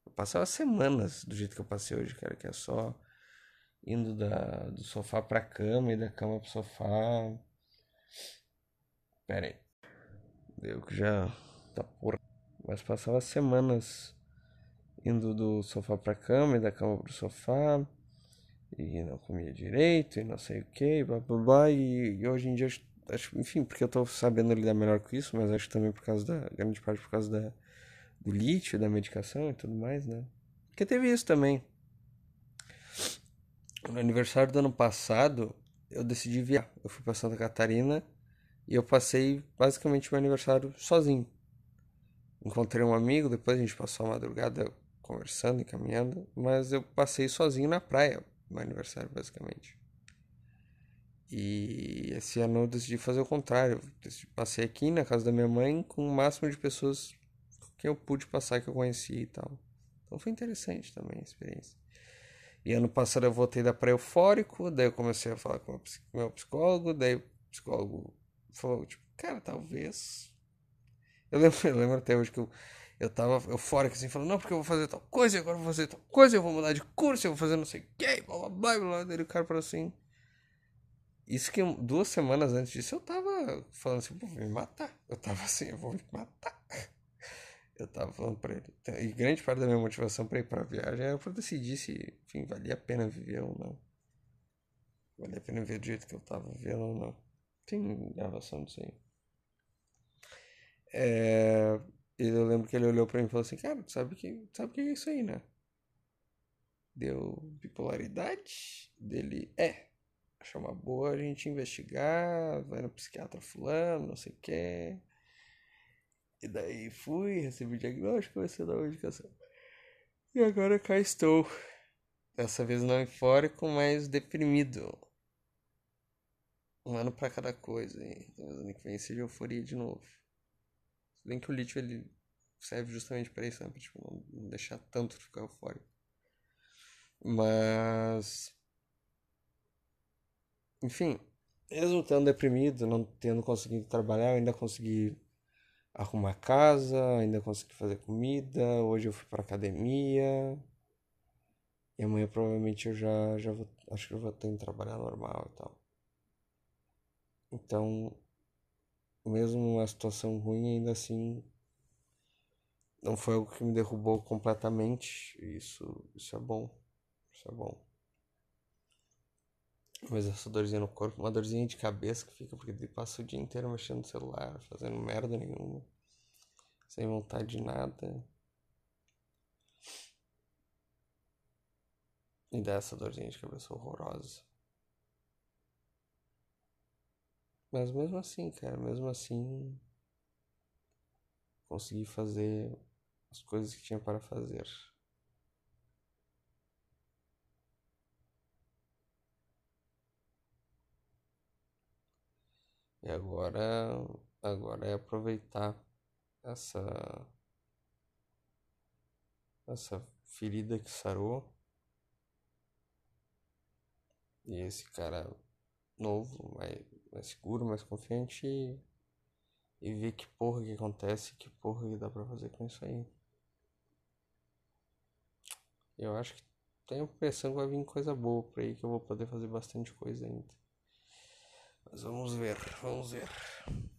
Eu passava semanas do jeito que eu passei hoje, cara, que é só indo da, do sofá pra cama e da cama pro sofá. Pera aí. Deu que já tá porra. Mas passava semanas indo do sofá pra cama e da cama pro sofá. E não comia direito e não sei o que, blá blá blá. E, e hoje em dia, acho, enfim, porque eu tô sabendo lidar melhor com isso, mas acho também por causa da. grande parte por causa da, do lítio, da medicação e tudo mais, né? Porque teve isso também. No aniversário do ano passado, eu decidi viajar. Eu fui pra Santa Catarina e eu passei basicamente meu aniversário sozinho. Encontrei um amigo, depois a gente passou a madrugada conversando e caminhando, mas eu passei sozinho na praia, meu aniversário basicamente. E esse ano eu decidi fazer o contrário. Passei aqui na casa da minha mãe com o máximo de pessoas que eu pude passar, que eu conheci e tal. Então foi interessante também a experiência. E ano passado eu voltei da praia eufórico, daí eu comecei a falar com o meu psicólogo, daí o psicólogo falou, tipo, cara, talvez. Eu lembro, eu lembro até hoje que eu, eu tava eufórico assim, falando, não, porque eu vou fazer tal coisa, agora eu vou fazer tal coisa, eu vou mudar de curso, eu vou fazer não sei o que, blá blá blá, blá. Daí o cara falou assim. Isso que duas semanas antes disso eu tava falando assim, vou me matar. Eu tava assim, eu vou me matar. Eu tava falando pra ele. E grande parte da minha motivação pra ir pra viagem era pra decidir se, enfim, valia a pena viver ou não. Valia a pena viver do jeito que eu tava vivendo ou não. Tem gravação disso aí. É... Eu lembro que ele olhou pra mim e falou assim, cara, sabe que, sabe que é isso aí, né? Deu bipolaridade? Dele, é. Achou uma boa a gente investigar, vai no psiquiatra fulano, não sei o que. E daí fui, recebi o diagnóstico, comecei a dar uma medicação. E agora cá estou. Dessa vez não eufórico, mas deprimido. Um ano pra cada coisa. E talvez ano que vem seja euforia de novo. Bem que o lítio ele serve justamente para isso, né? Pra tipo, não, deixar tanto ficar eufórico. Mas. Enfim, mesmo estando deprimido, não tendo conseguido trabalhar, ainda consegui arrumar casa, ainda consegui fazer comida. Hoje eu fui para academia. E amanhã provavelmente eu já, já vou, acho que eu vou ter que trabalhar normal e tal. Então, mesmo uma situação ruim, ainda assim, não foi algo que me derrubou completamente. Isso, isso é bom. Isso é bom. Mas essa dorzinha no corpo, uma dorzinha de cabeça que fica porque passa o dia inteiro mexendo no celular, fazendo merda nenhuma, sem vontade de nada. E dá essa dorzinha de cabeça horrorosa. Mas mesmo assim, cara, mesmo assim, consegui fazer as coisas que tinha para fazer. E agora, agora é aproveitar essa essa ferida que sarou e esse cara novo, mais, mais seguro, mais confiante e, e ver que porra que acontece, que porra que dá pra fazer com isso aí. Eu acho que tenho a impressão que vai vir coisa boa por aí que eu vou poder fazer bastante coisa ainda. Mas vamos ver, vamos ver.